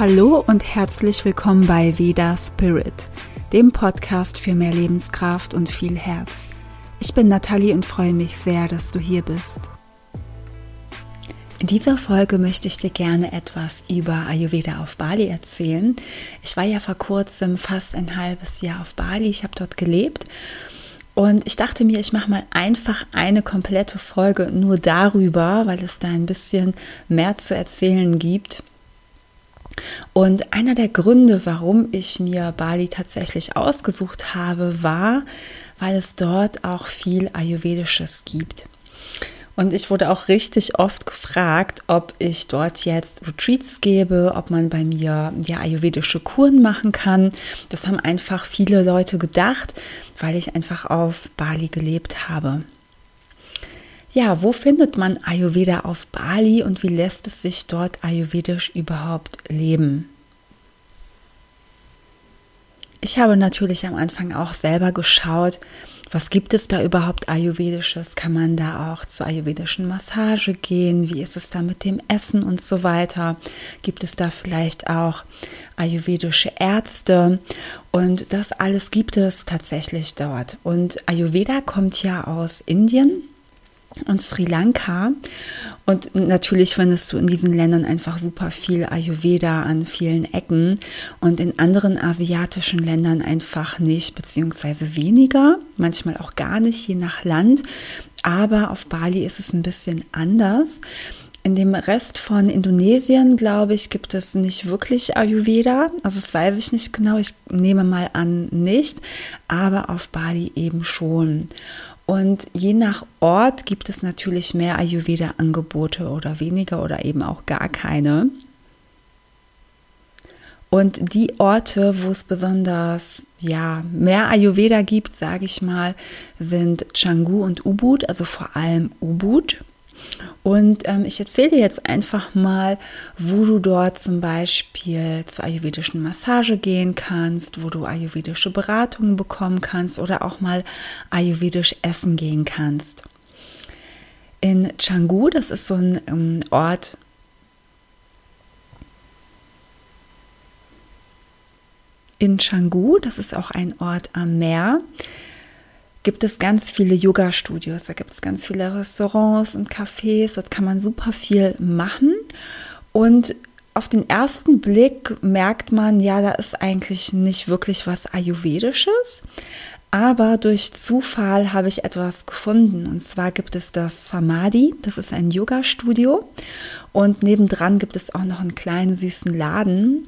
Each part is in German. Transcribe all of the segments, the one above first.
Hallo und herzlich willkommen bei Veda Spirit, dem Podcast für mehr Lebenskraft und viel Herz. Ich bin Nathalie und freue mich sehr, dass du hier bist. In dieser Folge möchte ich dir gerne etwas über Ayurveda auf Bali erzählen. Ich war ja vor kurzem fast ein halbes Jahr auf Bali. Ich habe dort gelebt und ich dachte mir, ich mache mal einfach eine komplette Folge nur darüber, weil es da ein bisschen mehr zu erzählen gibt. Und einer der Gründe, warum ich mir Bali tatsächlich ausgesucht habe, war, weil es dort auch viel Ayurvedisches gibt. Und ich wurde auch richtig oft gefragt, ob ich dort jetzt Retreats gebe, ob man bei mir ja ayurvedische Kuren machen kann. Das haben einfach viele Leute gedacht, weil ich einfach auf Bali gelebt habe. Ja, wo findet man Ayurveda auf Bali und wie lässt es sich dort ayurvedisch überhaupt leben? Ich habe natürlich am Anfang auch selber geschaut, was gibt es da überhaupt Ayurvedisches? Kann man da auch zur ayurvedischen Massage gehen? Wie ist es da mit dem Essen und so weiter? Gibt es da vielleicht auch ayurvedische Ärzte? Und das alles gibt es tatsächlich dort. Und Ayurveda kommt ja aus Indien und Sri Lanka. Und natürlich findest du in diesen Ländern einfach super viel Ayurveda an vielen Ecken und in anderen asiatischen Ländern einfach nicht, beziehungsweise weniger, manchmal auch gar nicht, je nach Land. Aber auf Bali ist es ein bisschen anders. In dem Rest von Indonesien, glaube ich, gibt es nicht wirklich Ayurveda. Also das weiß ich nicht genau. Ich nehme mal an, nicht. Aber auf Bali eben schon. Und je nach Ort gibt es natürlich mehr Ayurveda-Angebote oder weniger oder eben auch gar keine. Und die Orte, wo es besonders ja, mehr Ayurveda gibt, sage ich mal, sind Canggu und Ubud, also vor allem Ubud. Und ähm, ich erzähle dir jetzt einfach mal, wo du dort zum Beispiel zur ayurvedischen Massage gehen kannst, wo du ayurvedische Beratungen bekommen kannst oder auch mal ayurvedisch essen gehen kannst. In Canggu, das ist so ein ähm, Ort, in Canggu, das ist auch ein Ort am Meer, gibt es ganz viele Yoga-Studios, da gibt es ganz viele Restaurants und Cafés, dort kann man super viel machen. Und auf den ersten Blick merkt man, ja, da ist eigentlich nicht wirklich was Ayurvedisches. Aber durch Zufall habe ich etwas gefunden. Und zwar gibt es das Samadhi, das ist ein Yoga-Studio. Und nebendran gibt es auch noch einen kleinen süßen Laden.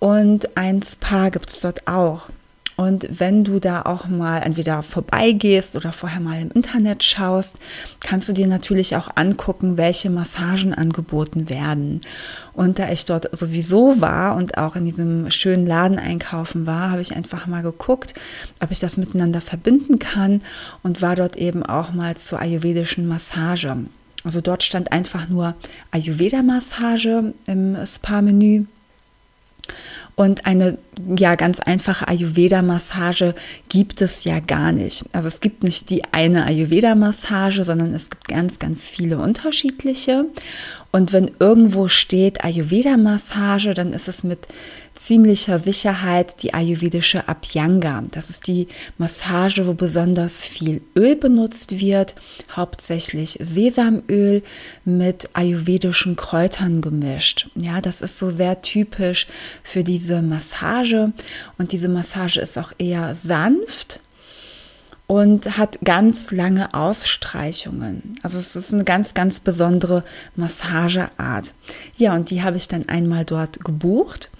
Und ein Spa gibt es dort auch. Und wenn du da auch mal entweder vorbeigehst oder vorher mal im Internet schaust, kannst du dir natürlich auch angucken, welche Massagen angeboten werden. Und da ich dort sowieso war und auch in diesem schönen Laden einkaufen war, habe ich einfach mal geguckt, ob ich das miteinander verbinden kann und war dort eben auch mal zur ayurvedischen Massage. Also dort stand einfach nur Ayurveda-Massage im Spa-Menü und eine ja ganz einfache Ayurveda-Massage gibt es ja gar nicht. Also es gibt nicht die eine Ayurveda-Massage, sondern es gibt ganz, ganz viele unterschiedliche. Und wenn irgendwo steht Ayurveda-Massage, dann ist es mit ziemlicher Sicherheit die ayurvedische Abhyanga. Das ist die Massage, wo besonders viel Öl benutzt wird, hauptsächlich Sesamöl mit ayurvedischen Kräutern gemischt. Ja, das ist so sehr typisch für diese Massage und diese Massage ist auch eher sanft und hat ganz lange Ausstreichungen. Also es ist eine ganz, ganz besondere Massageart. Ja, und die habe ich dann einmal dort gebucht.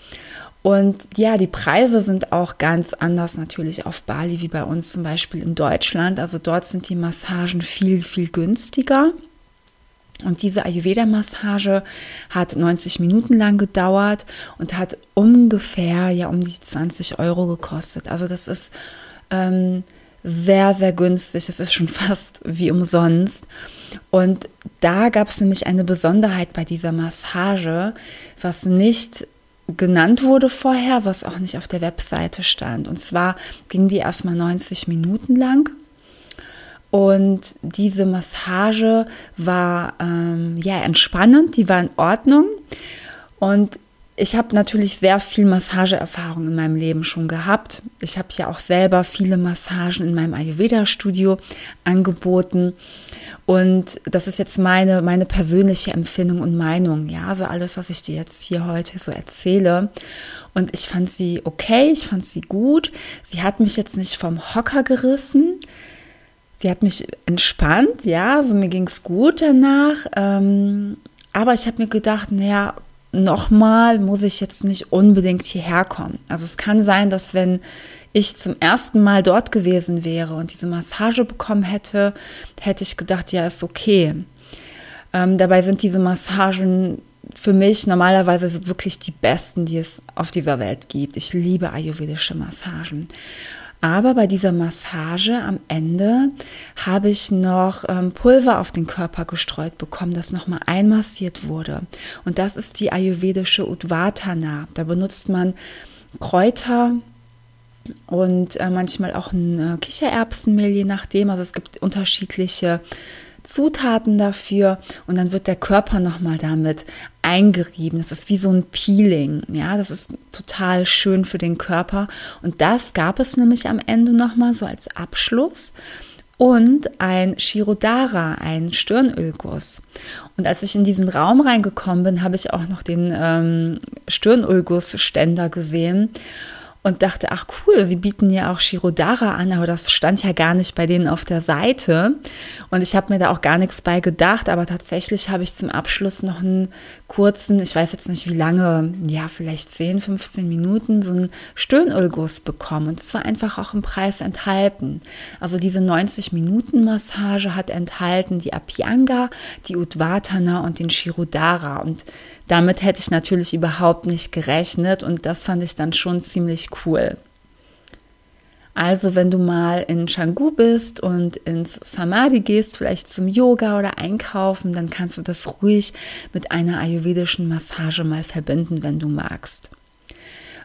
Und ja, die Preise sind auch ganz anders natürlich auf Bali wie bei uns zum Beispiel in Deutschland. Also dort sind die Massagen viel, viel günstiger. Und diese Ayurveda-Massage hat 90 Minuten lang gedauert und hat ungefähr ja um die 20 Euro gekostet. Also das ist ähm, sehr, sehr günstig. Es ist schon fast wie umsonst. Und da gab es nämlich eine Besonderheit bei dieser Massage, was nicht genannt wurde vorher, was auch nicht auf der Webseite stand. Und zwar ging die erstmal 90 Minuten lang. Und diese Massage war ähm, ja entspannend, die war in Ordnung. Und ich habe natürlich sehr viel Massageerfahrung in meinem Leben schon gehabt. Ich habe ja auch selber viele Massagen in meinem Ayurveda-Studio angeboten. Und das ist jetzt meine, meine persönliche Empfindung und Meinung. Ja, also alles, was ich dir jetzt hier heute so erzähle. Und ich fand sie okay, ich fand sie gut. Sie hat mich jetzt nicht vom Hocker gerissen. Sie hat mich entspannt, ja, also mir ging es gut danach. Ähm, aber ich habe mir gedacht, naja, nochmal muss ich jetzt nicht unbedingt hierher kommen. Also es kann sein, dass wenn ich zum ersten Mal dort gewesen wäre und diese Massage bekommen hätte, hätte ich gedacht, ja, ist okay. Ähm, dabei sind diese Massagen für mich normalerweise wirklich die besten, die es auf dieser Welt gibt. Ich liebe ayurvedische Massagen. Aber bei dieser Massage am Ende habe ich noch ähm, Pulver auf den Körper gestreut bekommen, das nochmal einmassiert wurde. Und das ist die ayurvedische Udvatana. Da benutzt man Kräuter, und äh, manchmal auch ein äh, Kichererbsenmehl, je nachdem. Also es gibt unterschiedliche Zutaten dafür und dann wird der Körper nochmal damit eingerieben. Das ist wie so ein Peeling. Ja, das ist total schön für den Körper. Und das gab es nämlich am Ende nochmal so als Abschluss. Und ein Shirodara, ein Stirnölguss. Und als ich in diesen Raum reingekommen bin, habe ich auch noch den ähm, Stirnölgussständer gesehen und dachte, ach cool, sie bieten ja auch Shirodara an, aber das stand ja gar nicht bei denen auf der Seite. Und ich habe mir da auch gar nichts bei gedacht, aber tatsächlich habe ich zum Abschluss noch einen kurzen, ich weiß jetzt nicht wie lange, ja, vielleicht 10, 15 Minuten, so einen Stöhnulguss bekommen. Und es war einfach auch im Preis enthalten. Also diese 90-Minuten-Massage hat enthalten die Apianga, die Udvatana und den Shirodara. Und damit hätte ich natürlich überhaupt nicht gerechnet und das fand ich dann schon ziemlich cool. Also wenn du mal in Changu bist und ins Samadhi gehst, vielleicht zum Yoga oder einkaufen, dann kannst du das ruhig mit einer ayurvedischen Massage mal verbinden, wenn du magst.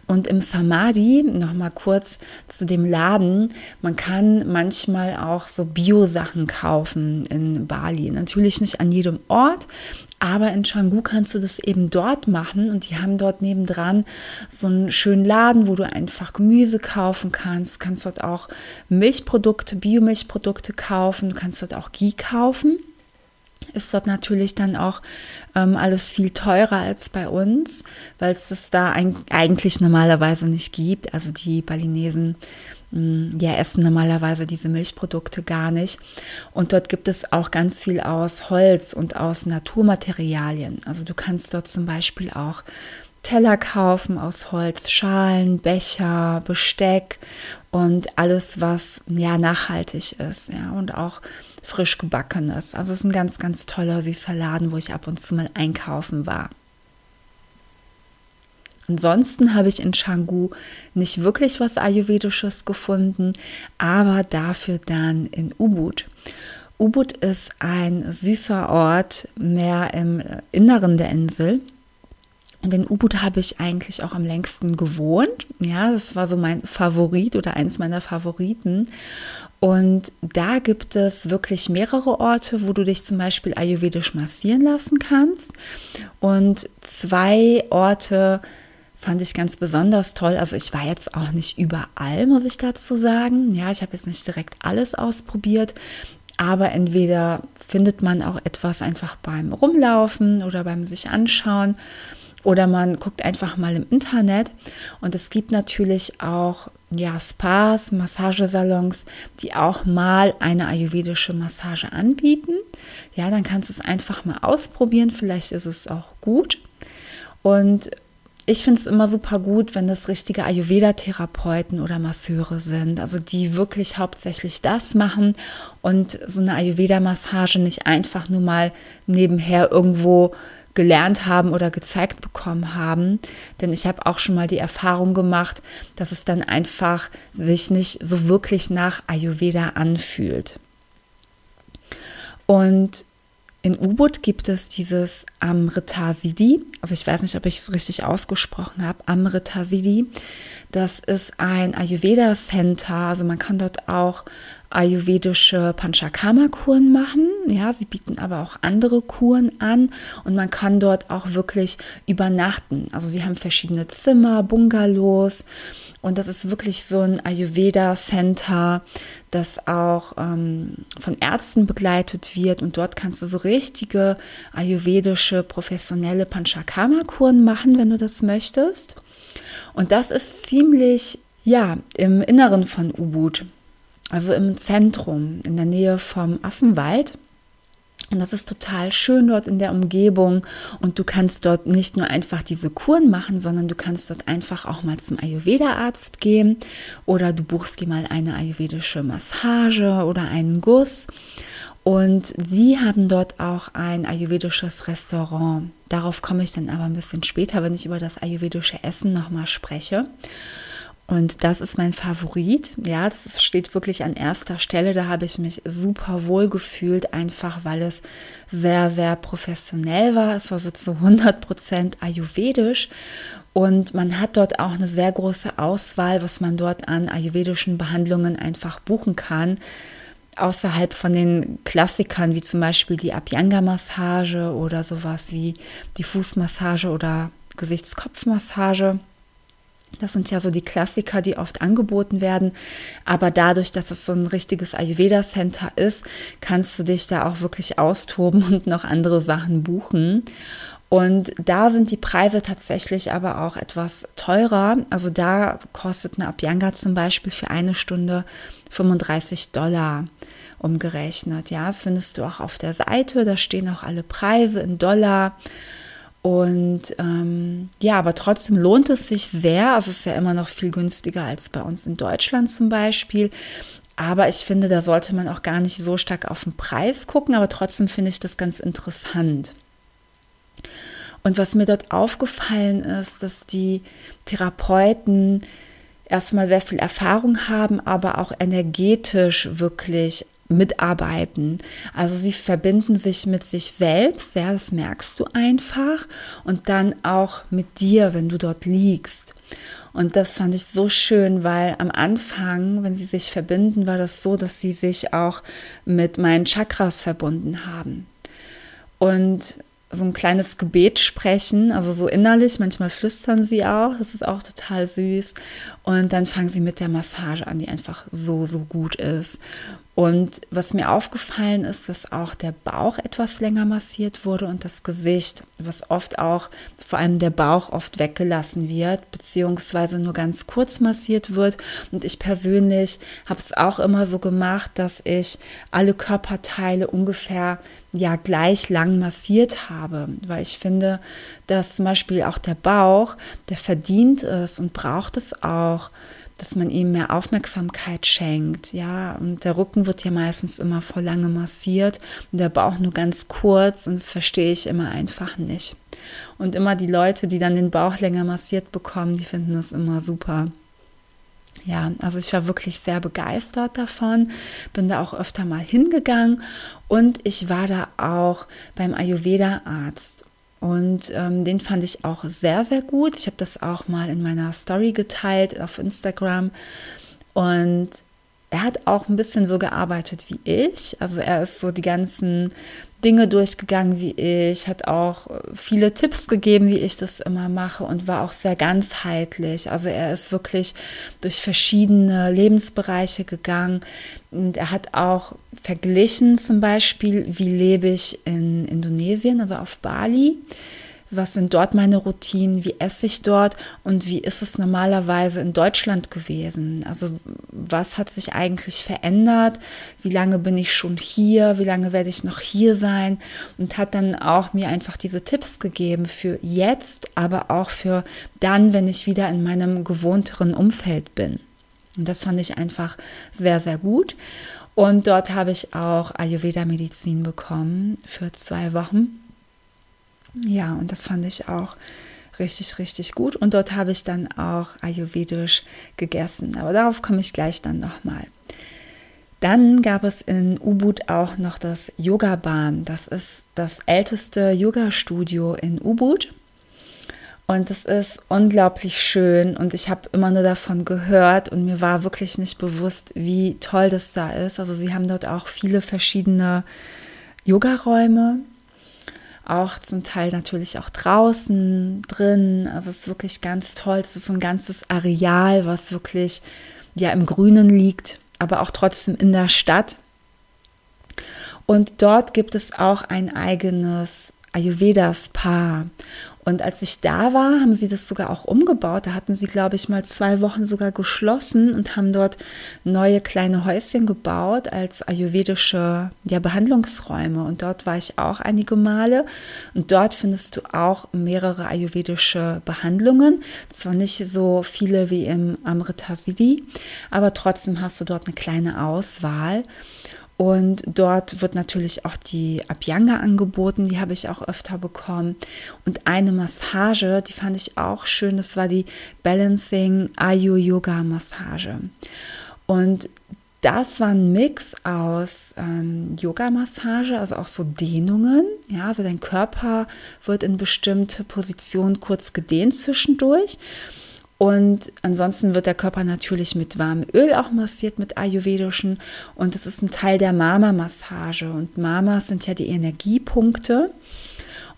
Und im Samadhi, nochmal kurz zu dem Laden, man kann manchmal auch so Bio-Sachen kaufen in Bali. Natürlich nicht an jedem Ort, aber in Canggu kannst du das eben dort machen und die haben dort nebendran so einen schönen Laden, wo du einfach Gemüse kaufen kannst. Du kannst dort auch Milchprodukte, Biomilchprodukte kaufen, du kannst dort auch Ghee kaufen ist dort natürlich dann auch ähm, alles viel teurer als bei uns, weil es das da ein, eigentlich normalerweise nicht gibt. Also die Balinesen mh, mm, ja essen normalerweise diese Milchprodukte gar nicht. Und dort gibt es auch ganz viel aus Holz und aus Naturmaterialien. Also du kannst dort zum Beispiel auch Teller kaufen aus Holz, Schalen, Becher, Besteck und alles, was ja nachhaltig ist, ja, und auch frisch gebackenes. Also es ist ein ganz, ganz toller süßer Laden, wo ich ab und zu mal einkaufen war. Ansonsten habe ich in Canggu nicht wirklich was Ayurvedisches gefunden, aber dafür dann in Ubud. Ubud ist ein süßer Ort mehr im Inneren der Insel. In Ubud habe ich eigentlich auch am längsten gewohnt. Ja, das war so mein Favorit oder eins meiner Favoriten. Und da gibt es wirklich mehrere Orte, wo du dich zum Beispiel ayurvedisch massieren lassen kannst. Und zwei Orte fand ich ganz besonders toll. Also ich war jetzt auch nicht überall, muss ich dazu sagen. Ja, ich habe jetzt nicht direkt alles ausprobiert. Aber entweder findet man auch etwas einfach beim Rumlaufen oder beim sich anschauen. Oder man guckt einfach mal im Internet. Und es gibt natürlich auch ja, Spas, Massagesalons, die auch mal eine ayurvedische Massage anbieten. Ja, dann kannst du es einfach mal ausprobieren. Vielleicht ist es auch gut. Und ich finde es immer super gut, wenn das richtige Ayurveda-Therapeuten oder Masseure sind, also die wirklich hauptsächlich das machen und so eine Ayurveda-Massage nicht einfach nur mal nebenher irgendwo gelernt haben oder gezeigt bekommen haben. Denn ich habe auch schon mal die Erfahrung gemacht, dass es dann einfach sich nicht so wirklich nach Ayurveda anfühlt. Und in Ubud gibt es dieses Amrita Siddhi, also ich weiß nicht, ob ich es richtig ausgesprochen habe, Amrita Siddhi. Das ist ein Ayurveda Center, also man kann dort auch ayurvedische Panchakarma-Kuren machen. Ja, sie bieten aber auch andere Kuren an und man kann dort auch wirklich übernachten. Also sie haben verschiedene Zimmer, Bungalows und das ist wirklich so ein Ayurveda-Center, das auch ähm, von Ärzten begleitet wird. Und dort kannst du so richtige ayurvedische, professionelle Panchakarma-Kuren machen, wenn du das möchtest. Und das ist ziemlich, ja, im Inneren von Ubud, also im Zentrum, in der Nähe vom Affenwald. Und das ist total schön dort in der Umgebung. Und du kannst dort nicht nur einfach diese Kuren machen, sondern du kannst dort einfach auch mal zum Ayurveda-Arzt gehen oder du buchst dir mal eine ayurvedische Massage oder einen Guss. Und sie haben dort auch ein ayurvedisches Restaurant. Darauf komme ich dann aber ein bisschen später, wenn ich über das ayurvedische Essen nochmal spreche. Und das ist mein Favorit. Ja, das steht wirklich an erster Stelle. Da habe ich mich super wohl gefühlt, einfach weil es sehr, sehr professionell war. Es war so zu 100 Prozent ayurvedisch. Und man hat dort auch eine sehr große Auswahl, was man dort an ayurvedischen Behandlungen einfach buchen kann. Außerhalb von den Klassikern, wie zum Beispiel die Abhyanga-Massage oder sowas wie die Fußmassage oder Gesichtskopfmassage. Das sind ja so die Klassiker, die oft angeboten werden. Aber dadurch, dass es so ein richtiges Ayurveda-Center ist, kannst du dich da auch wirklich austoben und noch andere Sachen buchen. Und da sind die Preise tatsächlich aber auch etwas teurer. Also da kostet eine Abhyanga zum Beispiel für eine Stunde 35 Dollar umgerechnet. Ja, das findest du auch auf der Seite. Da stehen auch alle Preise in Dollar. Und ähm, ja, aber trotzdem lohnt es sich sehr. Es ist ja immer noch viel günstiger als bei uns in Deutschland zum Beispiel. Aber ich finde, da sollte man auch gar nicht so stark auf den Preis gucken, aber trotzdem finde ich das ganz interessant. Und was mir dort aufgefallen ist, dass die Therapeuten erstmal sehr viel Erfahrung haben, aber auch energetisch wirklich mitarbeiten. Also sie verbinden sich mit sich selbst, ja, das merkst du einfach und dann auch mit dir, wenn du dort liegst. Und das fand ich so schön, weil am Anfang, wenn sie sich verbinden, war das so, dass sie sich auch mit meinen Chakras verbunden haben. Und so ein kleines Gebet sprechen, also so innerlich, manchmal flüstern sie auch, das ist auch total süß. Und dann fangen sie mit der Massage an, die einfach so, so gut ist. Und was mir aufgefallen ist, dass auch der Bauch etwas länger massiert wurde und das Gesicht, was oft auch, vor allem der Bauch oft weggelassen wird, beziehungsweise nur ganz kurz massiert wird. Und ich persönlich habe es auch immer so gemacht, dass ich alle Körperteile ungefähr ja gleich lang massiert habe, weil ich finde, dass zum Beispiel auch der Bauch, der verdient es und braucht es auch, dass man ihm mehr Aufmerksamkeit schenkt. Ja, und der Rücken wird ja meistens immer vor lange massiert und der Bauch nur ganz kurz und das verstehe ich immer einfach nicht. Und immer die Leute, die dann den Bauch länger massiert bekommen, die finden das immer super. Ja, also ich war wirklich sehr begeistert davon, bin da auch öfter mal hingegangen und ich war da auch beim Ayurveda-Arzt und ähm, den fand ich auch sehr, sehr gut. Ich habe das auch mal in meiner Story geteilt auf Instagram. Und er hat auch ein bisschen so gearbeitet wie ich. Also er ist so die ganzen Dinge durchgegangen wie ich, hat auch viele Tipps gegeben, wie ich das immer mache und war auch sehr ganzheitlich. Also er ist wirklich durch verschiedene Lebensbereiche gegangen und er hat auch verglichen zum Beispiel, wie lebe ich in Indonesien, also auf Bali was sind dort meine Routinen, wie esse ich dort und wie ist es normalerweise in Deutschland gewesen? Also was hat sich eigentlich verändert? Wie lange bin ich schon hier? Wie lange werde ich noch hier sein? Und hat dann auch mir einfach diese Tipps gegeben für jetzt, aber auch für dann, wenn ich wieder in meinem gewohnteren Umfeld bin. Und das fand ich einfach sehr, sehr gut. Und dort habe ich auch Ayurveda-Medizin bekommen für zwei Wochen. Ja, und das fand ich auch richtig, richtig gut. Und dort habe ich dann auch ayurvedisch gegessen. Aber darauf komme ich gleich dann nochmal. Dann gab es in Ubud auch noch das Yoga Bahn. Das ist das älteste Yoga-Studio in Ubud. Und es ist unglaublich schön und ich habe immer nur davon gehört und mir war wirklich nicht bewusst, wie toll das da ist. Also sie haben dort auch viele verschiedene Yogaräume, auch zum Teil natürlich auch draußen, drin. Also es ist wirklich ganz toll. Es ist ein ganzes Areal, was wirklich ja im Grünen liegt, aber auch trotzdem in der Stadt. Und dort gibt es auch ein eigenes Ayurveda-Spa. Und als ich da war, haben sie das sogar auch umgebaut. Da hatten sie, glaube ich, mal zwei Wochen sogar geschlossen und haben dort neue kleine Häuschen gebaut als ayurvedische ja, Behandlungsräume. Und dort war ich auch einige Male. Und dort findest du auch mehrere ayurvedische Behandlungen. Zwar nicht so viele wie im Amrita Siddhi, aber trotzdem hast du dort eine kleine Auswahl. Und dort wird natürlich auch die Abhyanga angeboten, die habe ich auch öfter bekommen. Und eine Massage, die fand ich auch schön, das war die Balancing Ayu Yoga Massage. Und das war ein Mix aus ähm, Yoga-Massage, also auch so Dehnungen. Ja, also dein Körper wird in bestimmte Positionen kurz gedehnt zwischendurch. Und ansonsten wird der Körper natürlich mit warmem Öl auch massiert, mit ayurvedischen. Und das ist ein Teil der Mama-Massage. Und Mamas sind ja die Energiepunkte.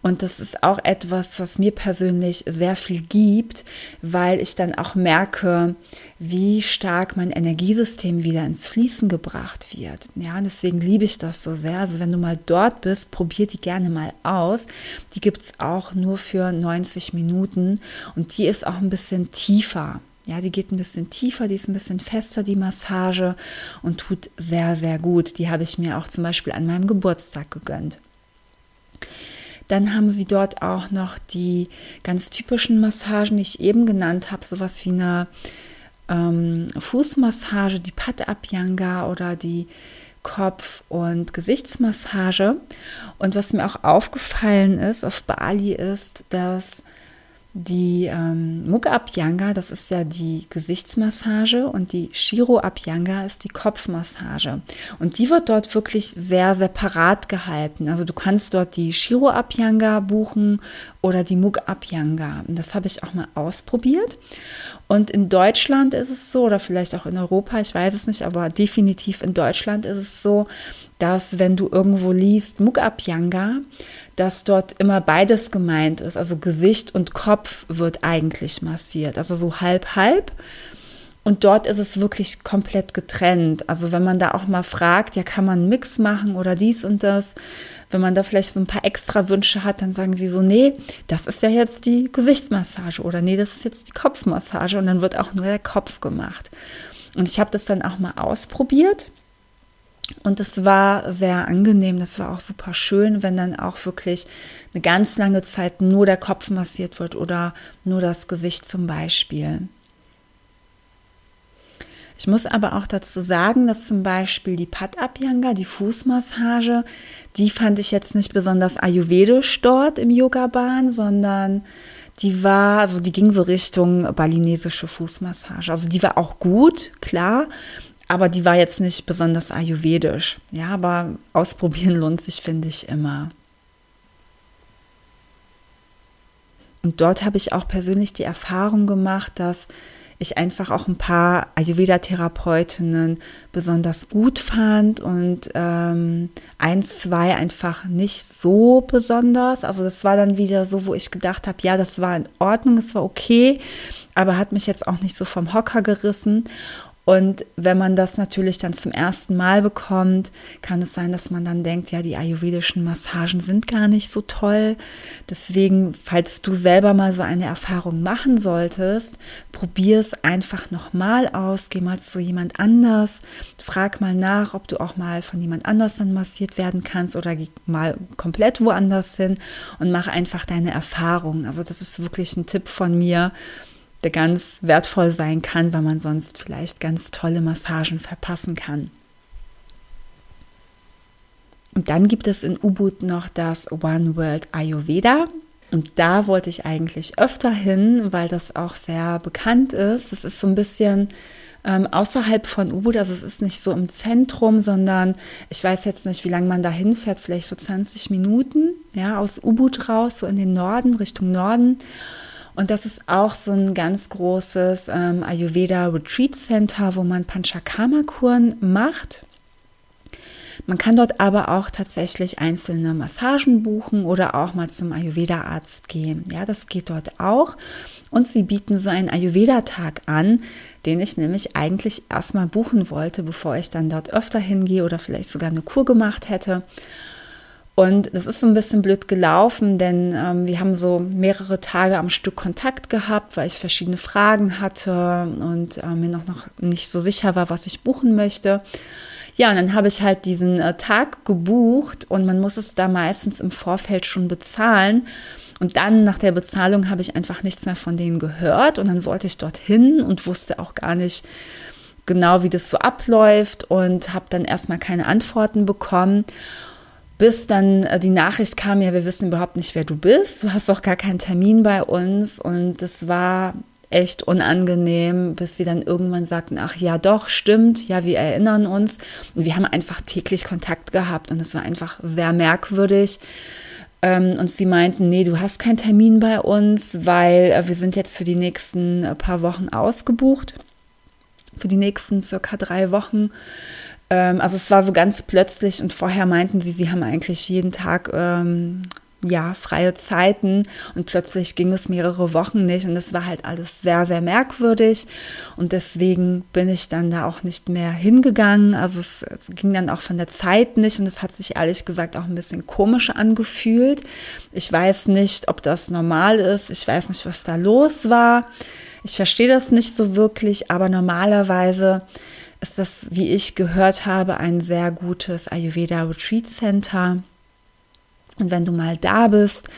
Und das ist auch etwas, was mir persönlich sehr viel gibt, weil ich dann auch merke, wie stark mein Energiesystem wieder ins Fließen gebracht wird. Ja, und deswegen liebe ich das so sehr. Also wenn du mal dort bist, probier die gerne mal aus. Die gibt es auch nur für 90 Minuten und die ist auch ein bisschen tiefer. Ja, die geht ein bisschen tiefer, die ist ein bisschen fester, die Massage und tut sehr, sehr gut. Die habe ich mir auch zum Beispiel an meinem Geburtstag gegönnt. Dann haben sie dort auch noch die ganz typischen Massagen, die ich eben genannt habe, sowas wie eine ähm, Fußmassage, die Pat Abhyanga oder die Kopf- und Gesichtsmassage. Und was mir auch aufgefallen ist auf Bali ist, dass die ähm, Mukha Abhyanga, das ist ja die Gesichtsmassage und die Shiro Abhyanga ist die Kopfmassage. Und die wird dort wirklich sehr separat gehalten. Also du kannst dort die Shiro Abhyanga buchen oder die Mukha Abhyanga. Das habe ich auch mal ausprobiert. Und in Deutschland ist es so, oder vielleicht auch in Europa, ich weiß es nicht, aber definitiv in Deutschland ist es so, dass wenn du irgendwo liest Mukha Abhyanga, dass dort immer beides gemeint ist. Also Gesicht und Kopf wird eigentlich massiert. Also so halb, halb. Und dort ist es wirklich komplett getrennt. Also wenn man da auch mal fragt, ja, kann man einen Mix machen oder dies und das. Wenn man da vielleicht so ein paar extra Wünsche hat, dann sagen sie so, nee, das ist ja jetzt die Gesichtsmassage oder nee, das ist jetzt die Kopfmassage und dann wird auch nur der Kopf gemacht. Und ich habe das dann auch mal ausprobiert und es war sehr angenehm, das war auch super schön, wenn dann auch wirklich eine ganz lange Zeit nur der Kopf massiert wird oder nur das Gesicht zum Beispiel. Ich muss aber auch dazu sagen, dass zum Beispiel die Pat Abhyanga, die Fußmassage, die fand ich jetzt nicht besonders ayurvedisch dort im Yoga-Bahn, sondern die war, also die ging so Richtung balinesische Fußmassage. Also die war auch gut, klar, aber die war jetzt nicht besonders ayurvedisch. Ja, aber ausprobieren lohnt sich, finde ich immer. Und dort habe ich auch persönlich die Erfahrung gemacht, dass ich einfach auch ein paar Ayurveda-Therapeutinnen besonders gut fand und ähm, eins, zwei einfach nicht so besonders. Also das war dann wieder so, wo ich gedacht habe, ja, das war in Ordnung, es war okay, aber hat mich jetzt auch nicht so vom Hocker gerissen. Und wenn man das natürlich dann zum ersten Mal bekommt, kann es sein, dass man dann denkt, ja, die ayurvedischen Massagen sind gar nicht so toll. Deswegen, falls du selber mal so eine Erfahrung machen solltest, probier es einfach nochmal aus. Geh mal zu jemand anders. Frag mal nach, ob du auch mal von jemand anders dann massiert werden kannst oder geh mal komplett woanders hin und mach einfach deine Erfahrung. Also das ist wirklich ein Tipp von mir der ganz wertvoll sein kann, weil man sonst vielleicht ganz tolle Massagen verpassen kann. Und dann gibt es in Ubud noch das One World Ayurveda. Und da wollte ich eigentlich öfter hin, weil das auch sehr bekannt ist. Es ist so ein bisschen ähm, außerhalb von Ubud. Also es ist nicht so im Zentrum, sondern ich weiß jetzt nicht, wie lange man da hinfährt, vielleicht so 20 Minuten, ja, aus Ubud raus, so in den Norden, Richtung Norden. Und das ist auch so ein ganz großes ähm, Ayurveda Retreat Center, wo man Panchakarma-Kuren macht. Man kann dort aber auch tatsächlich einzelne Massagen buchen oder auch mal zum Ayurveda-Arzt gehen. Ja, das geht dort auch. Und sie bieten so einen Ayurveda-Tag an, den ich nämlich eigentlich erstmal buchen wollte, bevor ich dann dort öfter hingehe oder vielleicht sogar eine Kur gemacht hätte. Und das ist ein bisschen blöd gelaufen, denn ähm, wir haben so mehrere Tage am Stück Kontakt gehabt, weil ich verschiedene Fragen hatte und äh, mir noch, noch nicht so sicher war, was ich buchen möchte. Ja, und dann habe ich halt diesen äh, Tag gebucht und man muss es da meistens im Vorfeld schon bezahlen. Und dann nach der Bezahlung habe ich einfach nichts mehr von denen gehört und dann sollte ich dorthin und wusste auch gar nicht genau, wie das so abläuft und habe dann erstmal keine Antworten bekommen. Bis dann äh, die Nachricht kam, ja, wir wissen überhaupt nicht, wer du bist. Du hast auch gar keinen Termin bei uns. Und das war echt unangenehm, bis sie dann irgendwann sagten, ach ja, doch, stimmt, ja, wir erinnern uns. Und wir haben einfach täglich Kontakt gehabt und es war einfach sehr merkwürdig. Ähm, und sie meinten, nee, du hast keinen Termin bei uns, weil äh, wir sind jetzt für die nächsten äh, paar Wochen ausgebucht. Für die nächsten circa drei Wochen. Ähm, also es war so ganz plötzlich und vorher meinten sie, sie haben eigentlich jeden Tag ähm, ja, freie Zeiten und plötzlich ging es mehrere Wochen nicht und es war halt alles sehr, sehr merkwürdig und deswegen bin ich dann da auch nicht mehr hingegangen. Also es ging dann auch von der Zeit nicht und es hat sich ehrlich gesagt auch ein bisschen komisch angefühlt. Ich weiß nicht, ob das normal ist. Ich weiß nicht, was da los war. Ich verstehe das nicht so wirklich, aber normalerweise ist das, wie ich gehört habe, ein sehr gutes Ayurveda Retreat Center. Und wenn du mal da bist,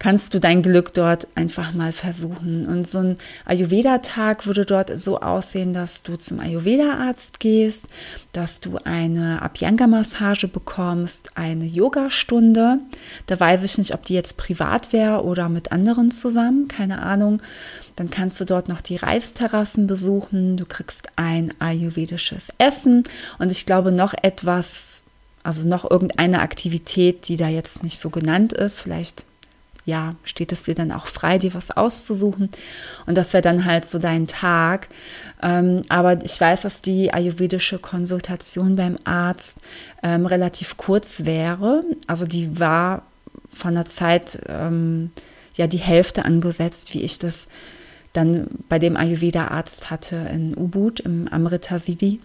kannst du dein Glück dort einfach mal versuchen. Und so ein Ayurveda-Tag würde dort so aussehen, dass du zum Ayurveda-Arzt gehst, dass du eine Abhyanga-Massage bekommst, eine Yoga-Stunde. Da weiß ich nicht, ob die jetzt privat wäre oder mit anderen zusammen, keine Ahnung. Dann kannst du dort noch die Reisterrassen besuchen. Du kriegst ein ayurvedisches Essen und ich glaube noch etwas also noch irgendeine Aktivität, die da jetzt nicht so genannt ist. Vielleicht ja, steht es dir dann auch frei, dir was auszusuchen. Und das wäre dann halt so dein Tag. Ähm, aber ich weiß, dass die ayurvedische Konsultation beim Arzt ähm, relativ kurz wäre. Also die war von der Zeit ähm, ja die Hälfte angesetzt, wie ich das dann bei dem Ayurveda-Arzt hatte in Ubud im Amrita Siddhi.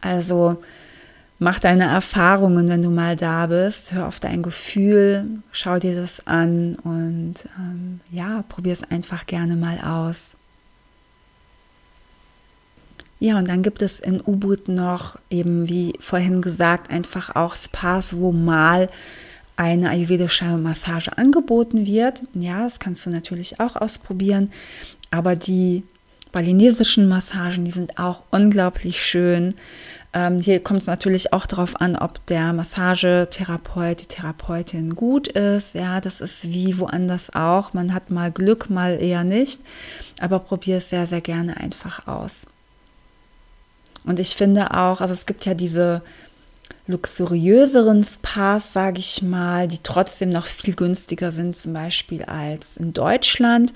Also Mach deine Erfahrungen, wenn du mal da bist. Hör auf dein Gefühl, schau dir das an und ähm, ja, probier es einfach gerne mal aus. Ja, und dann gibt es in Ubud noch eben, wie vorhin gesagt, einfach auch Spas, wo mal eine ayurvedische Massage angeboten wird. Ja, das kannst du natürlich auch ausprobieren. Aber die balinesischen Massagen, die sind auch unglaublich schön. Ähm, hier kommt es natürlich auch darauf an, ob der Massagetherapeut, die Therapeutin gut ist. Ja, das ist wie woanders auch. Man hat mal Glück, mal eher nicht. Aber probier es sehr, sehr gerne einfach aus. Und ich finde auch, also es gibt ja diese luxuriöseren Spas, sage ich mal, die trotzdem noch viel günstiger sind, zum Beispiel als in Deutschland.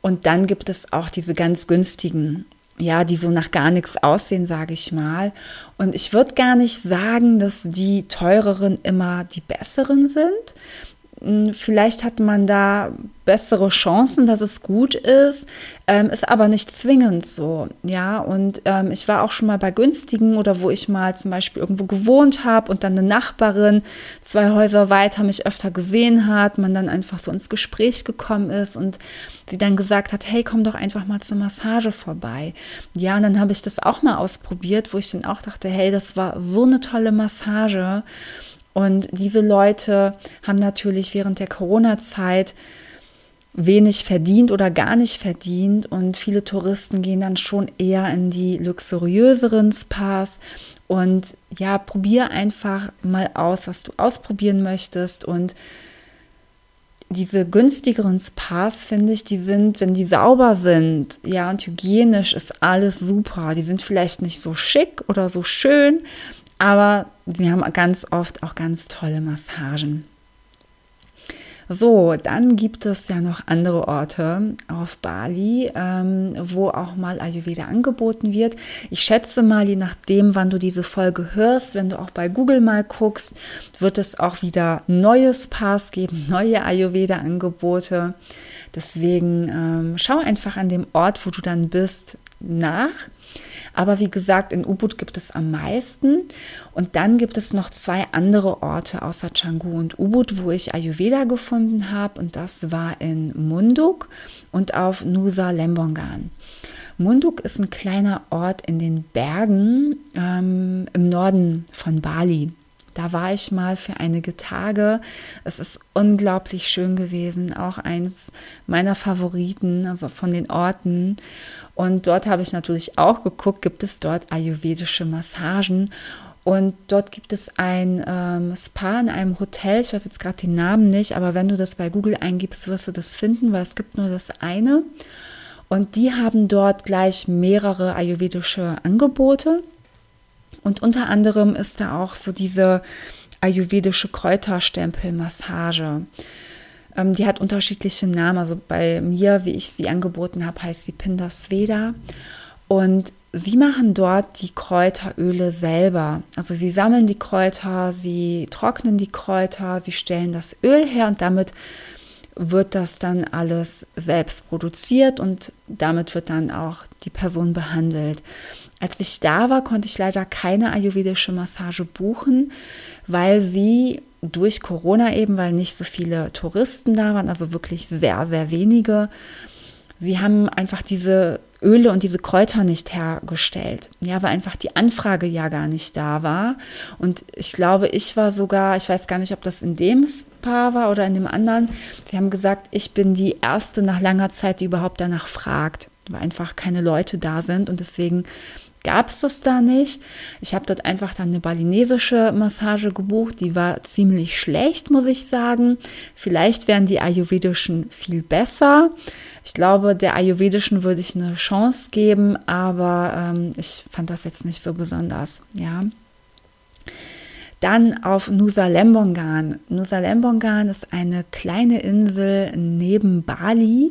Und dann gibt es auch diese ganz günstigen ja, die so nach gar nichts aussehen, sage ich mal. Und ich würde gar nicht sagen, dass die teureren immer die besseren sind. Vielleicht hat man da bessere Chancen, dass es gut ist, ähm, ist aber nicht zwingend so, ja. Und ähm, ich war auch schon mal bei günstigen oder wo ich mal zum Beispiel irgendwo gewohnt habe und dann eine Nachbarin zwei Häuser weiter mich öfter gesehen hat, man dann einfach so ins Gespräch gekommen ist und sie dann gesagt hat, hey, komm doch einfach mal zur Massage vorbei. Ja, und dann habe ich das auch mal ausprobiert, wo ich dann auch dachte, hey, das war so eine tolle Massage. Und diese Leute haben natürlich während der Corona-Zeit wenig verdient oder gar nicht verdient. Und viele Touristen gehen dann schon eher in die luxuriöseren Spas. Und ja, probier einfach mal aus, was du ausprobieren möchtest. Und diese günstigeren Spas, finde ich, die sind, wenn die sauber sind, ja, und hygienisch ist alles super. Die sind vielleicht nicht so schick oder so schön, aber wir haben ganz oft auch ganz tolle Massagen. So, dann gibt es ja noch andere Orte auf Bali, ähm, wo auch mal Ayurveda angeboten wird. Ich schätze mal, je nachdem, wann du diese Folge hörst, wenn du auch bei Google mal guckst, wird es auch wieder neue Spas geben, neue Ayurveda-Angebote. Deswegen ähm, schau einfach an dem Ort, wo du dann bist, nach aber wie gesagt, in Ubud gibt es am meisten. Und dann gibt es noch zwei andere Orte außer Canggu und Ubud, wo ich Ayurveda gefunden habe. Und das war in Munduk und auf Nusa Lembongan. Munduk ist ein kleiner Ort in den Bergen ähm, im Norden von Bali. Da war ich mal für einige Tage. Es ist unglaublich schön gewesen, auch eins meiner Favoriten, also von den Orten. Und dort habe ich natürlich auch geguckt, gibt es dort ayurvedische Massagen. Und dort gibt es ein ähm, Spa in einem Hotel. Ich weiß jetzt gerade den Namen nicht, aber wenn du das bei Google eingibst, wirst du das finden, weil es gibt nur das eine. Und die haben dort gleich mehrere ayurvedische Angebote. Und unter anderem ist da auch so diese ayurvedische Kräuterstempelmassage. Ähm, die hat unterschiedliche Namen. Also bei mir, wie ich sie angeboten habe, heißt sie Pindasveda. Und sie machen dort die Kräuteröle selber. Also sie sammeln die Kräuter, sie trocknen die Kräuter, sie stellen das Öl her und damit wird das dann alles selbst produziert und damit wird dann auch die Person behandelt. Als ich da war, konnte ich leider keine ayurvedische Massage buchen, weil sie durch Corona eben, weil nicht so viele Touristen da waren, also wirklich sehr, sehr wenige. Sie haben einfach diese Öle und diese Kräuter nicht hergestellt. Ja, weil einfach die Anfrage ja gar nicht da war. Und ich glaube, ich war sogar, ich weiß gar nicht, ob das in dem Spa war oder in dem anderen. Sie haben gesagt, ich bin die erste nach langer Zeit, die überhaupt danach fragt, weil einfach keine Leute da sind und deswegen gab es das da nicht. Ich habe dort einfach dann eine balinesische Massage gebucht. Die war ziemlich schlecht, muss ich sagen. Vielleicht wären die ayurvedischen viel besser. Ich glaube, der ayurvedischen würde ich eine Chance geben, aber ähm, ich fand das jetzt nicht so besonders. Ja. Dann auf Nusa Lembongan. Nusa Lembongan ist eine kleine Insel neben Bali.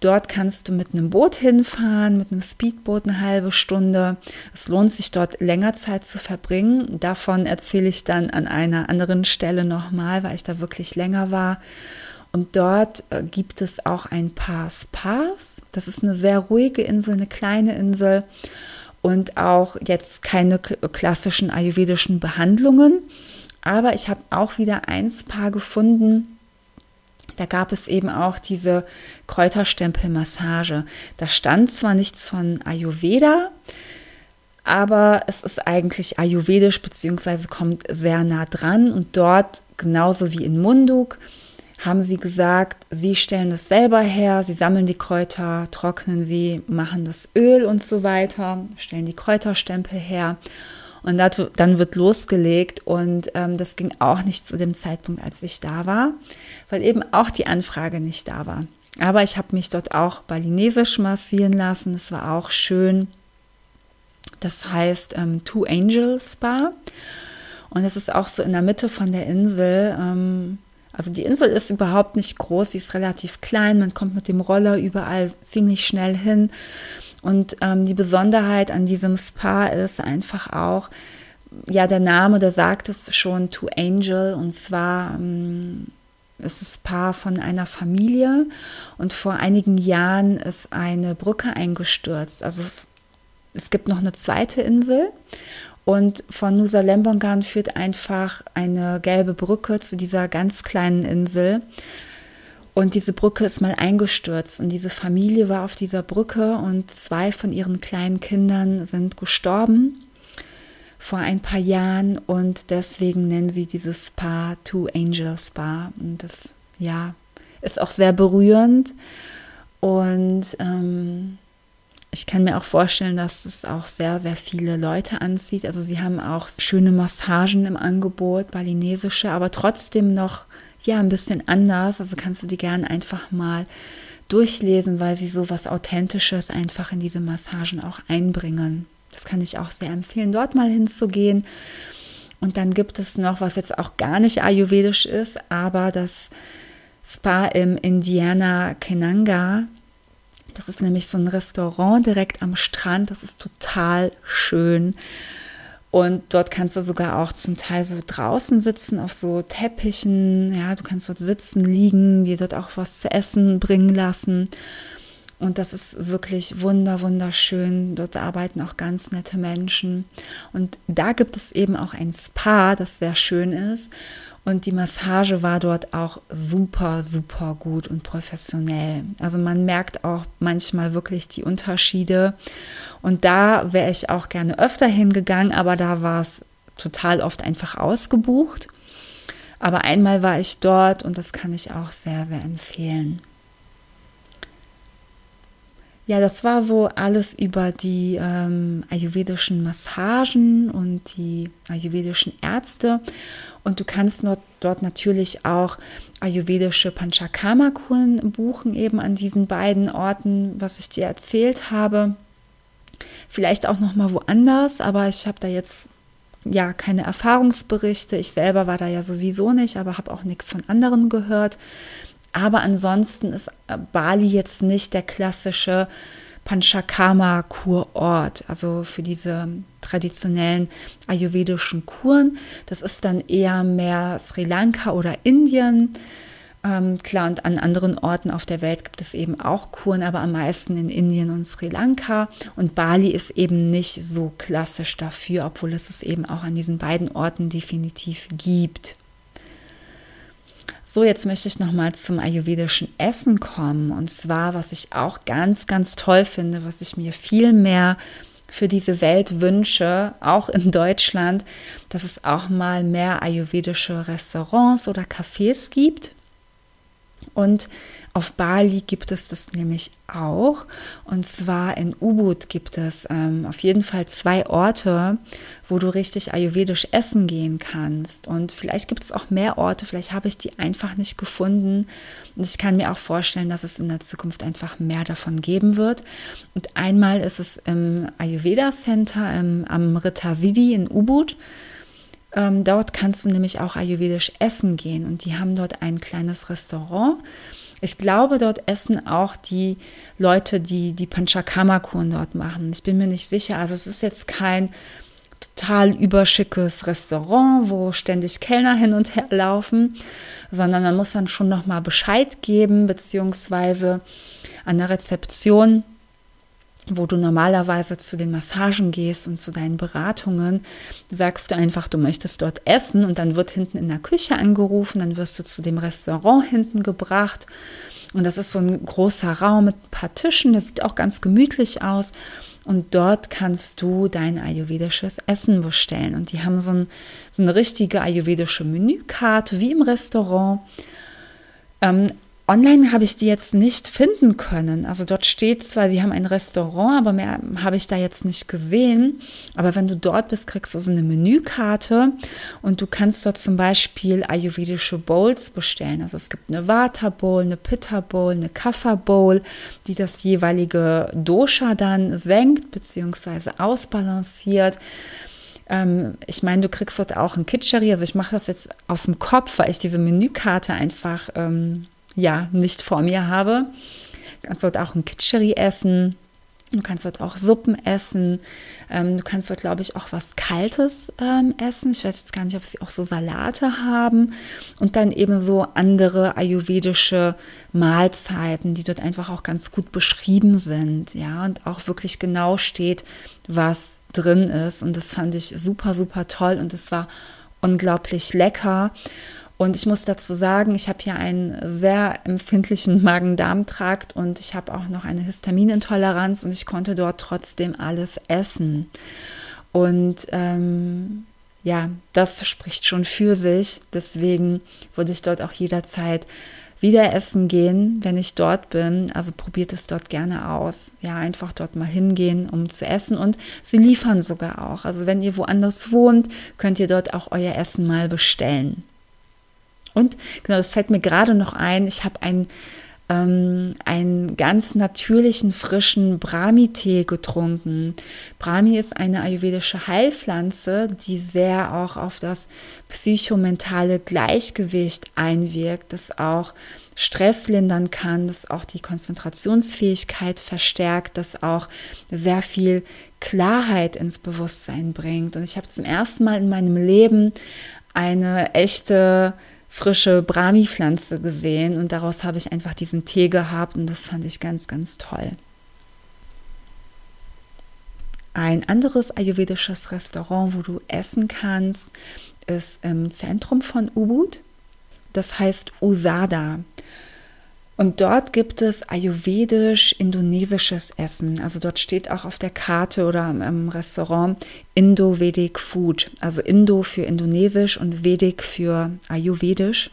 Dort kannst du mit einem Boot hinfahren, mit einem Speedboot eine halbe Stunde. Es lohnt sich dort länger Zeit zu verbringen. Davon erzähle ich dann an einer anderen Stelle nochmal, weil ich da wirklich länger war. Und dort äh, gibt es auch ein paar Spas. Das ist eine sehr ruhige Insel, eine kleine Insel und auch jetzt keine klassischen ayurvedischen Behandlungen. Aber ich habe auch wieder ein Spa gefunden, da gab es eben auch diese Kräuterstempelmassage. Da stand zwar nichts von Ayurveda, aber es ist eigentlich ayurvedisch beziehungsweise kommt sehr nah dran und dort genauso wie in Munduk haben sie gesagt, sie stellen das selber her, sie sammeln die Kräuter, trocknen sie, machen das Öl und so weiter, stellen die Kräuterstempel her und dann wird losgelegt und ähm, das ging auch nicht zu dem Zeitpunkt, als ich da war, weil eben auch die Anfrage nicht da war. Aber ich habe mich dort auch balinesisch massieren lassen. Es war auch schön. Das heißt ähm, Two Angel Spa. Und es ist auch so in der Mitte von der Insel. Ähm, also die Insel ist überhaupt nicht groß, sie ist relativ klein. Man kommt mit dem Roller überall ziemlich schnell hin. Und ähm, die Besonderheit an diesem Spa ist einfach auch, ja, der Name, der sagt es schon, To Angel. Und zwar ähm, ist es Paar von einer Familie. Und vor einigen Jahren ist eine Brücke eingestürzt. Also es gibt noch eine zweite Insel. Und von Nusa Lembongan führt einfach eine gelbe Brücke zu dieser ganz kleinen Insel. Und diese Brücke ist mal eingestürzt. Und diese Familie war auf dieser Brücke und zwei von ihren kleinen Kindern sind gestorben vor ein paar Jahren. Und deswegen nennen sie dieses Spa Two Angel Spa. Und das, ja, ist auch sehr berührend. Und ähm, ich kann mir auch vorstellen, dass es auch sehr, sehr viele Leute anzieht. Also sie haben auch schöne Massagen im Angebot, balinesische, aber trotzdem noch ja ein bisschen anders. Also kannst du die gerne einfach mal durchlesen, weil sie so was Authentisches einfach in diese Massagen auch einbringen. Das kann ich auch sehr empfehlen, dort mal hinzugehen. Und dann gibt es noch, was jetzt auch gar nicht ayurvedisch ist, aber das Spa im Indiana Kenanga. Das ist nämlich so ein Restaurant direkt am Strand. Das ist total schön. Und dort kannst du sogar auch zum Teil so draußen sitzen auf so Teppichen. Ja, du kannst dort sitzen, liegen, dir dort auch was zu essen bringen lassen. Und das ist wirklich wunder, wunderschön. Dort arbeiten auch ganz nette Menschen. Und da gibt es eben auch ein Spa, das sehr schön ist. Und die Massage war dort auch super, super gut und professionell. Also man merkt auch manchmal wirklich die Unterschiede. Und da wäre ich auch gerne öfter hingegangen, aber da war es total oft einfach ausgebucht. Aber einmal war ich dort und das kann ich auch sehr, sehr empfehlen. Ja, das war so alles über die ähm, ayurvedischen Massagen und die ayurvedischen Ärzte. Und du kannst dort, dort natürlich auch ayurvedische Panchakarma-Kuren buchen, eben an diesen beiden Orten, was ich dir erzählt habe. Vielleicht auch noch mal woanders, aber ich habe da jetzt ja keine Erfahrungsberichte. Ich selber war da ja sowieso nicht, aber habe auch nichts von anderen gehört. Aber ansonsten ist Bali jetzt nicht der klassische Panchakarma-Kurort, also für diese traditionellen ayurvedischen Kuren. Das ist dann eher mehr Sri Lanka oder Indien. Ähm, klar, und an anderen Orten auf der Welt gibt es eben auch Kuren, aber am meisten in Indien und Sri Lanka. Und Bali ist eben nicht so klassisch dafür, obwohl es es eben auch an diesen beiden Orten definitiv gibt. So, jetzt möchte ich nochmal zum ayurvedischen Essen kommen. Und zwar, was ich auch ganz, ganz toll finde, was ich mir viel mehr für diese Welt wünsche, auch in Deutschland, dass es auch mal mehr ayurvedische Restaurants oder Cafés gibt. Und auf Bali gibt es das nämlich auch. Und zwar in Ubud gibt es ähm, auf jeden Fall zwei Orte, wo du richtig ayurvedisch essen gehen kannst. Und vielleicht gibt es auch mehr Orte, vielleicht habe ich die einfach nicht gefunden. Und ich kann mir auch vorstellen, dass es in der Zukunft einfach mehr davon geben wird. Und einmal ist es im Ayurveda Center im, am Ritasidi in Ubud. Ähm, dort kannst du nämlich auch ayurvedisch essen gehen und die haben dort ein kleines Restaurant. Ich glaube, dort essen auch die Leute, die die Panchakarma-Kuren dort machen. Ich bin mir nicht sicher. Also es ist jetzt kein total überschickes Restaurant, wo ständig Kellner hin und her laufen, sondern man muss dann schon noch mal Bescheid geben, beziehungsweise an der Rezeption wo du normalerweise zu den Massagen gehst und zu deinen Beratungen, sagst du einfach, du möchtest dort essen und dann wird hinten in der Küche angerufen, dann wirst du zu dem Restaurant hinten gebracht. Und das ist so ein großer Raum mit ein paar Tischen, der sieht auch ganz gemütlich aus. Und dort kannst du dein ayurvedisches Essen bestellen. Und die haben so, ein, so eine richtige ayurvedische Menükarte wie im Restaurant. Ähm, Online habe ich die jetzt nicht finden können. Also dort steht zwar, sie haben ein Restaurant, aber mehr habe ich da jetzt nicht gesehen. Aber wenn du dort bist, kriegst du so eine Menükarte und du kannst dort zum Beispiel ayurvedische Bowls bestellen. Also es gibt eine Vata Bowl, eine Pitta Bowl, eine Kapha Bowl, die das jeweilige Dosha dann senkt bzw. ausbalanciert ähm, ich meine, du kriegst dort auch ein Kitscheri. Also ich mache das jetzt aus dem Kopf, weil ich diese Menükarte einfach ähm, ja nicht vor mir habe. Du kannst dort auch ein Kitscheri essen. Du kannst dort auch Suppen essen. Ähm, du kannst dort, glaube ich, auch was Kaltes ähm, essen. Ich weiß jetzt gar nicht, ob sie auch so Salate haben. Und dann eben so andere ayurvedische Mahlzeiten, die dort einfach auch ganz gut beschrieben sind. Ja, und auch wirklich genau steht, was drin ist. Und das fand ich super, super toll. Und es war unglaublich lecker. Und ich muss dazu sagen, ich habe hier einen sehr empfindlichen Magen-Darm-Trakt und ich habe auch noch eine Histaminintoleranz und ich konnte dort trotzdem alles essen. Und ähm, ja, das spricht schon für sich. Deswegen würde ich dort auch jederzeit wieder essen gehen, wenn ich dort bin. Also probiert es dort gerne aus. Ja, einfach dort mal hingehen, um zu essen. Und sie liefern sogar auch. Also wenn ihr woanders wohnt, könnt ihr dort auch euer Essen mal bestellen. Und genau, das fällt mir gerade noch ein, ich habe ein ähm, einen ganz natürlichen, frischen Brahmi-Tee getrunken. Brahmi ist eine ayurvedische Heilpflanze, die sehr auch auf das psychomentale Gleichgewicht einwirkt, das auch Stress lindern kann, das auch die Konzentrationsfähigkeit verstärkt, das auch sehr viel Klarheit ins Bewusstsein bringt. Und ich habe zum ersten Mal in meinem Leben eine echte frische Brahmi-Pflanze gesehen und daraus habe ich einfach diesen Tee gehabt und das fand ich ganz, ganz toll. Ein anderes ayurvedisches Restaurant, wo du essen kannst, ist im Zentrum von Ubud. Das heißt Usada. Und dort gibt es ayurvedisch-indonesisches Essen. Also dort steht auch auf der Karte oder im Restaurant Indo-Vedic Food. Also Indo für Indonesisch und Vedic für Ayurvedisch.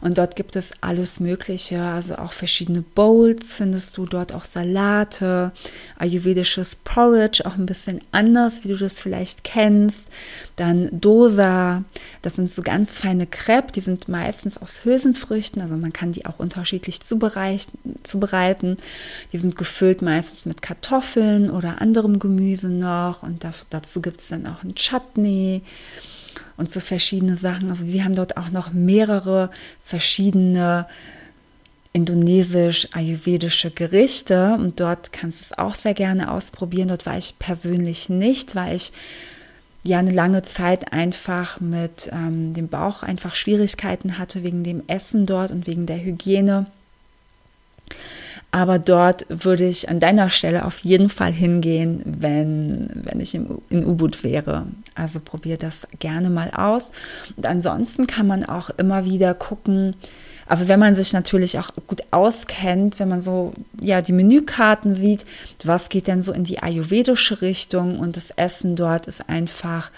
Und dort gibt es alles Mögliche, also auch verschiedene Bowls findest du dort auch Salate, ayurvedisches Porridge, auch ein bisschen anders, wie du das vielleicht kennst. Dann Dosa, das sind so ganz feine Crepe, die sind meistens aus Hülsenfrüchten, also man kann die auch unterschiedlich zubereiten. Die sind gefüllt meistens mit Kartoffeln oder anderem Gemüse noch und dazu gibt es dann auch ein Chutney und so verschiedene Sachen. Also die haben dort auch noch mehrere verschiedene indonesisch-ayurvedische Gerichte und dort kannst du es auch sehr gerne ausprobieren. Dort war ich persönlich nicht, weil ich ja eine lange Zeit einfach mit ähm, dem Bauch einfach Schwierigkeiten hatte wegen dem Essen dort und wegen der Hygiene. Aber dort würde ich an deiner Stelle auf jeden Fall hingehen, wenn, wenn ich im, in Ubud wäre. Also probier das gerne mal aus. Und ansonsten kann man auch immer wieder gucken, also wenn man sich natürlich auch gut auskennt, wenn man so ja die Menükarten sieht, was geht denn so in die ayurvedische Richtung und das Essen dort ist einfach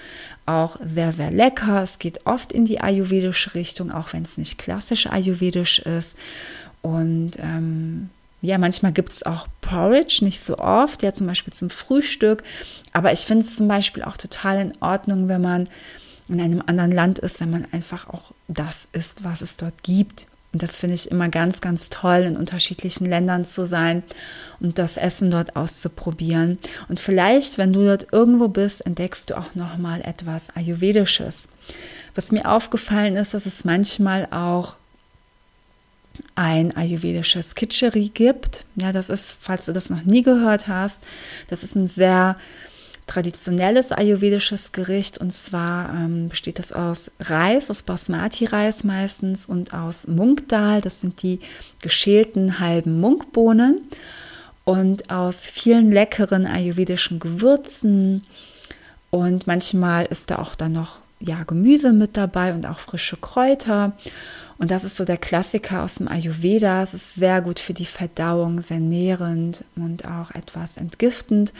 auch sehr sehr lecker. Es geht oft in die ayurvedische Richtung, auch wenn es nicht klassisch ayurvedisch ist und ähm, ja, manchmal gibt es auch Porridge, nicht so oft, ja zum Beispiel zum Frühstück. Aber ich finde es zum Beispiel auch total in Ordnung, wenn man in einem anderen Land ist, wenn man einfach auch das isst, was es dort gibt. Und das finde ich immer ganz, ganz toll, in unterschiedlichen Ländern zu sein und das Essen dort auszuprobieren. Und vielleicht, wenn du dort irgendwo bist, entdeckst du auch noch mal etwas Ayurvedisches. Was mir aufgefallen ist, dass es manchmal auch ein ayurvedisches Kitscheri gibt. Ja, das ist, falls du das noch nie gehört hast, das ist ein sehr traditionelles ayurvedisches Gericht. Und zwar ähm, besteht das aus Reis, aus Basmati-Reis meistens und aus Munkdal, das sind die geschälten halben Munkbohnen und aus vielen leckeren ayurvedischen Gewürzen. Und manchmal ist da auch dann noch ja, Gemüse mit dabei und auch frische Kräuter und das ist so der Klassiker aus dem Ayurveda. Es ist sehr gut für die Verdauung, sehr nährend und auch etwas entgiftend.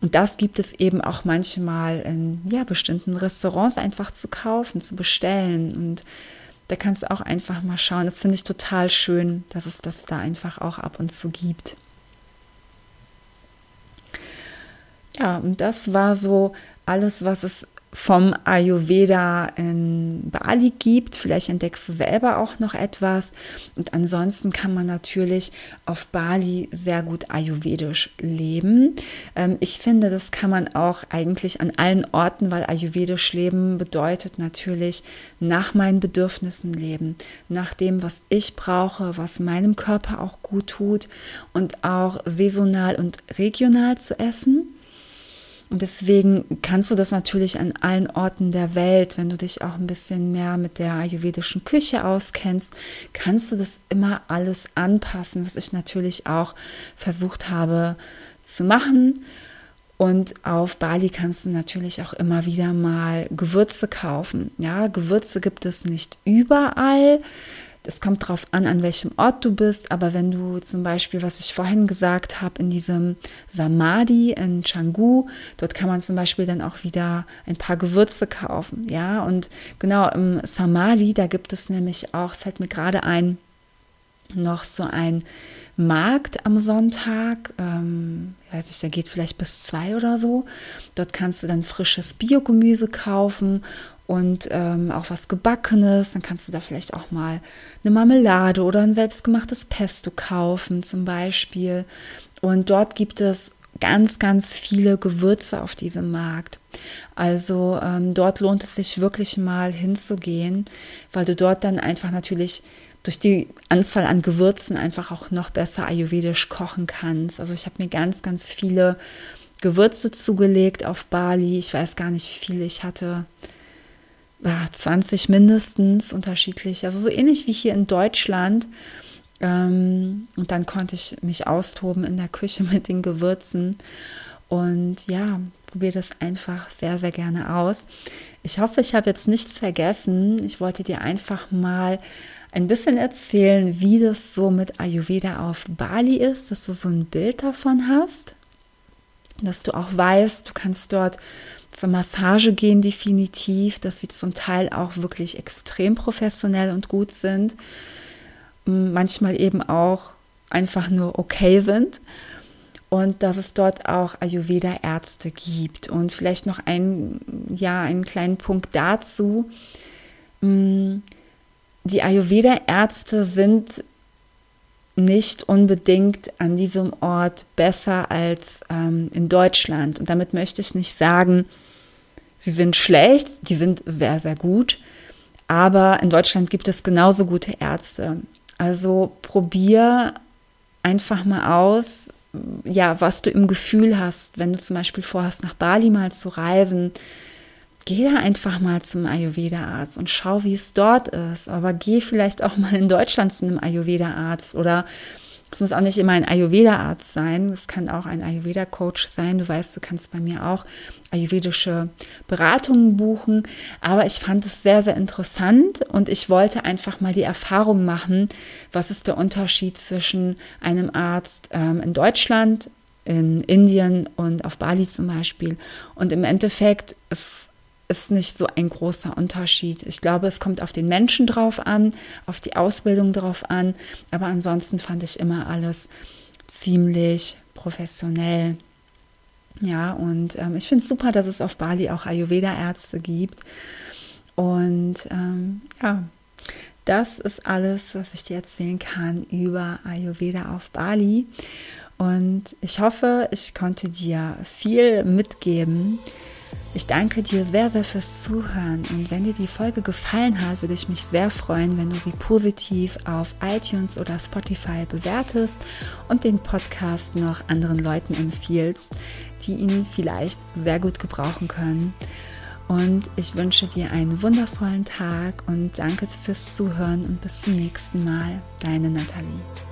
Und das gibt es eben auch manchmal in ja, bestimmten Restaurants einfach zu kaufen, zu bestellen. Und da kannst du auch einfach mal schauen. Das finde ich total schön, dass es das da einfach auch ab und zu gibt. Ja, und das war so alles, was es vom Ayurveda in Bali gibt. Vielleicht entdeckst du selber auch noch etwas. Und ansonsten kann man natürlich auf Bali sehr gut ayurvedisch leben. Ähm, ich finde, das kann man auch eigentlich an allen Orten, weil ayurvedisch leben bedeutet natürlich nach meinen Bedürfnissen leben, nach dem, was ich brauche, was meinem Körper auch gut tut und auch saisonal und regional zu essen. Und deswegen kannst du das natürlich an allen Orten der Welt, wenn du dich auch ein bisschen mehr mit der ayurvedischen Küche auskennst, kannst du das immer alles anpassen, was ich natürlich auch versucht habe zu machen. Und auf Bali kannst du natürlich auch immer wieder mal Gewürze kaufen. Ja, Gewürze gibt es nicht überall. Es kommt darauf an, an welchem Ort du bist, aber wenn du zum Beispiel, was ich vorhin gesagt habe, in diesem Samadhi in Canggu, dort kann man zum Beispiel dann auch wieder ein paar Gewürze kaufen, ja, und genau im Samadhi, da gibt es nämlich auch, es fällt mir gerade ein, noch so ein Markt am Sonntag, ähm, der geht vielleicht bis zwei oder so. Dort kannst du dann frisches Biogemüse kaufen und ähm, auch was Gebackenes. Dann kannst du da vielleicht auch mal eine Marmelade oder ein selbstgemachtes Pesto kaufen zum Beispiel. Und dort gibt es ganz, ganz viele Gewürze auf diesem Markt. Also ähm, dort lohnt es sich wirklich mal hinzugehen, weil du dort dann einfach natürlich durch die Anzahl an Gewürzen einfach auch noch besser ayurvedisch kochen kannst. Also ich habe mir ganz, ganz viele Gewürze zugelegt auf Bali. Ich weiß gar nicht, wie viele ich hatte ja, 20 mindestens unterschiedlich. Also so ähnlich wie hier in Deutschland. Ähm, und dann konnte ich mich austoben in der Küche mit den Gewürzen. Und ja, probiere das einfach sehr, sehr gerne aus. Ich hoffe, ich habe jetzt nichts vergessen. Ich wollte dir einfach mal ein bisschen erzählen, wie das so mit Ayurveda auf Bali ist, dass du so ein Bild davon hast, dass du auch weißt, du kannst dort zur Massage gehen definitiv, dass sie zum Teil auch wirklich extrem professionell und gut sind, manchmal eben auch einfach nur okay sind und dass es dort auch Ayurveda-Ärzte gibt. Und vielleicht noch ein, ja, einen kleinen Punkt dazu. Die Ayurveda-Ärzte sind nicht unbedingt an diesem Ort besser als ähm, in Deutschland. Und damit möchte ich nicht sagen, Sie sind schlecht, die sind sehr, sehr gut. Aber in Deutschland gibt es genauso gute Ärzte. Also probier einfach mal aus, ja, was du im Gefühl hast, wenn du zum Beispiel vorhast, nach Bali mal zu reisen. Geh da einfach mal zum Ayurveda-Arzt und schau, wie es dort ist. Aber geh vielleicht auch mal in Deutschland zu einem Ayurveda-Arzt oder es muss auch nicht immer ein Ayurveda-Arzt sein, es kann auch ein Ayurveda-Coach sein. Du weißt, du kannst bei mir auch ayurvedische Beratungen buchen. Aber ich fand es sehr, sehr interessant und ich wollte einfach mal die Erfahrung machen, was ist der Unterschied zwischen einem Arzt ähm, in Deutschland, in Indien und auf Bali zum Beispiel. Und im Endeffekt ist ist nicht so ein großer Unterschied. Ich glaube, es kommt auf den Menschen drauf an, auf die Ausbildung drauf an, aber ansonsten fand ich immer alles ziemlich professionell. Ja, und ähm, ich finde es super, dass es auf Bali auch Ayurveda-Ärzte gibt. Und ähm, ja, das ist alles, was ich dir erzählen kann über Ayurveda auf Bali. Und ich hoffe, ich konnte dir viel mitgeben ich danke dir sehr, sehr fürs Zuhören und wenn dir die Folge gefallen hat, würde ich mich sehr freuen, wenn du sie positiv auf iTunes oder Spotify bewertest und den Podcast noch anderen Leuten empfiehlst, die ihn vielleicht sehr gut gebrauchen können. Und ich wünsche dir einen wundervollen Tag und danke fürs Zuhören und bis zum nächsten Mal. Deine Nathalie.